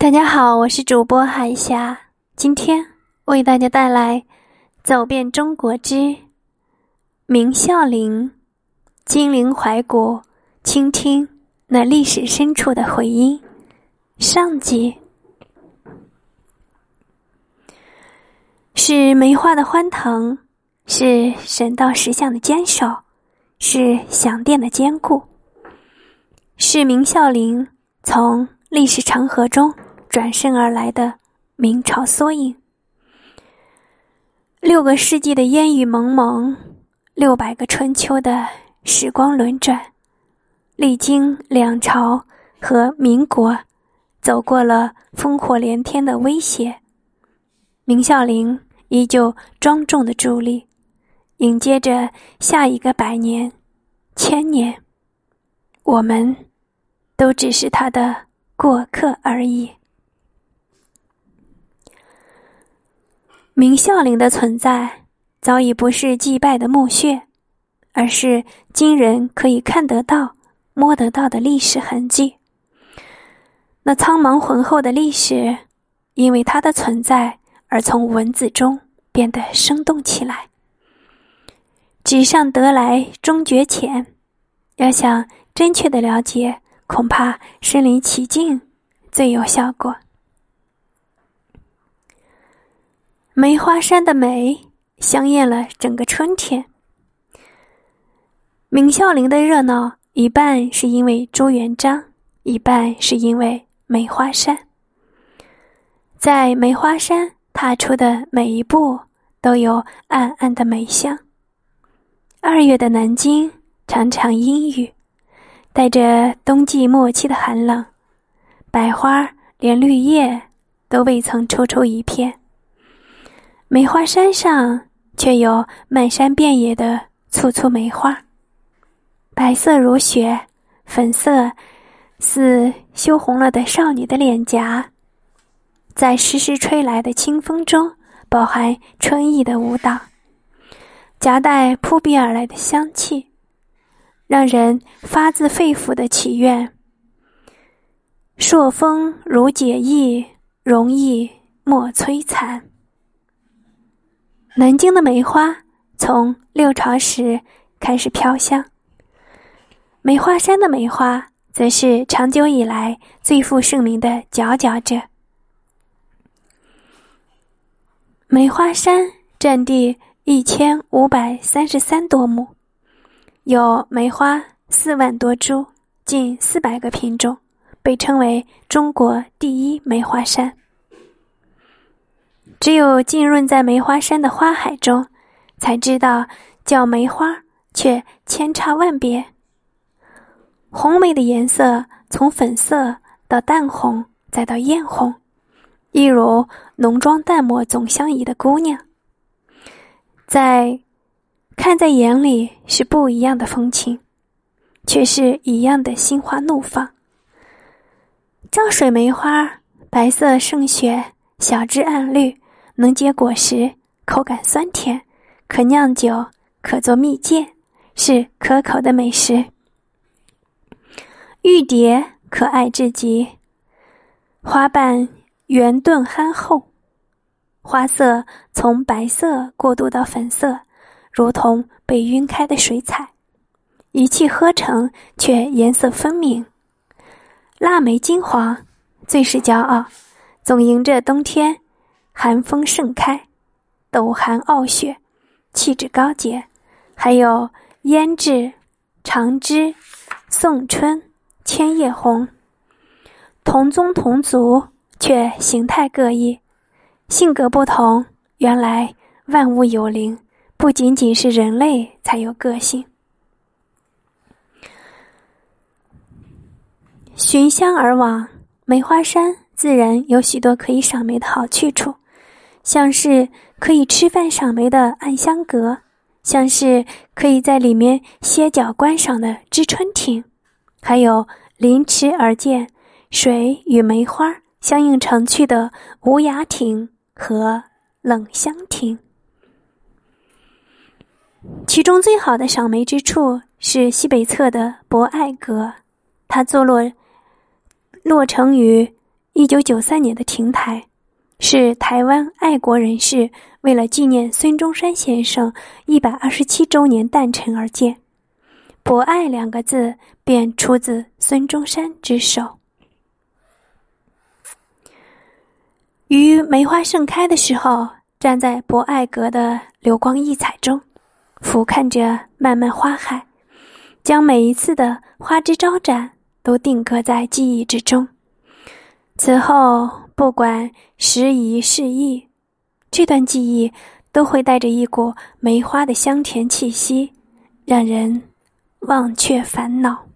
大家好，我是主播海霞，今天为大家带来《走遍中国之明孝陵》，金陵怀古，倾听那历史深处的回音。上集是梅花的欢腾，是神道石像的坚守，是祥殿的坚固，是明孝陵从历史长河中。转身而来的明朝缩影，六个世纪的烟雨蒙蒙，六百个春秋的时光轮转，历经两朝和民国，走过了烽火连天的威胁，明孝陵依旧庄重的伫立，迎接着下一个百年、千年，我们都只是他的过客而已。明孝陵的存在早已不是祭拜的墓穴，而是今人可以看得到、摸得到的历史痕迹。那苍茫浑厚的历史，因为它的存在而从文字中变得生动起来。纸上得来终觉浅，要想真切的了解，恐怕身临其境最有效果。梅花山的美香艳了整个春天。明孝陵的热闹，一半是因为朱元璋，一半是因为梅花山。在梅花山踏出的每一步，都有暗暗的梅香。二月的南京常常阴雨，带着冬季末期的寒冷，百花连绿叶都未曾抽抽一片。梅花山上却有漫山遍野的簇簇梅花，白色如雪，粉色似羞红了的少女的脸颊，在时时吹来的清风中，饱含春意的舞蹈，夹带扑鼻而来的香气，让人发自肺腑的祈愿：朔风如解意，容易莫摧残。南京的梅花从六朝时开始飘香，梅花山的梅花则是长久以来最负盛名的佼佼者。梅花山占地一千五百三十三多亩，有梅花四万多株，近四百个品种，被称为中国第一梅花山。只有浸润在梅花山的花海中，才知道叫梅花却千差万别。红梅的颜色从粉色到淡红，再到艳红，一如浓妆淡抹总相宜的姑娘。在看在眼里是不一样的风情，却是一样的心花怒放。漳水梅花白色胜雪，小枝暗绿。能结果实，口感酸甜，可酿酒，可做蜜饯，是可口的美食。玉蝶可爱至极，花瓣圆钝憨厚，花色从白色过渡到粉色，如同被晕开的水彩，一气呵成却颜色分明。腊梅金黄，最是骄傲，总迎着冬天。寒风盛开，斗寒傲雪，气质高洁。还有胭脂、长枝、宋春、千叶红，同宗同族，却形态各异，性格不同。原来万物有灵，不仅仅是人类才有个性。寻香而往，梅花山自然有许多可以赏梅的好去处。像是可以吃饭赏梅的暗香阁，像是可以在里面歇脚观赏的知春亭，还有临池而建、水与梅花相映成趣的无涯亭和冷香亭。其中最好的赏梅之处是西北侧的博爱阁，它坐落落成于。一九九三年的亭台，是台湾爱国人士为了纪念孙中山先生一百二十七周年诞辰而建。博爱两个字便出自孙中山之手。于梅花盛开的时候，站在博爱阁的流光溢彩中，俯瞰着漫漫花海，将每一次的花枝招展都定格在记忆之中。此后，不管时移世易，这段记忆都会带着一股梅花的香甜气息，让人忘却烦恼。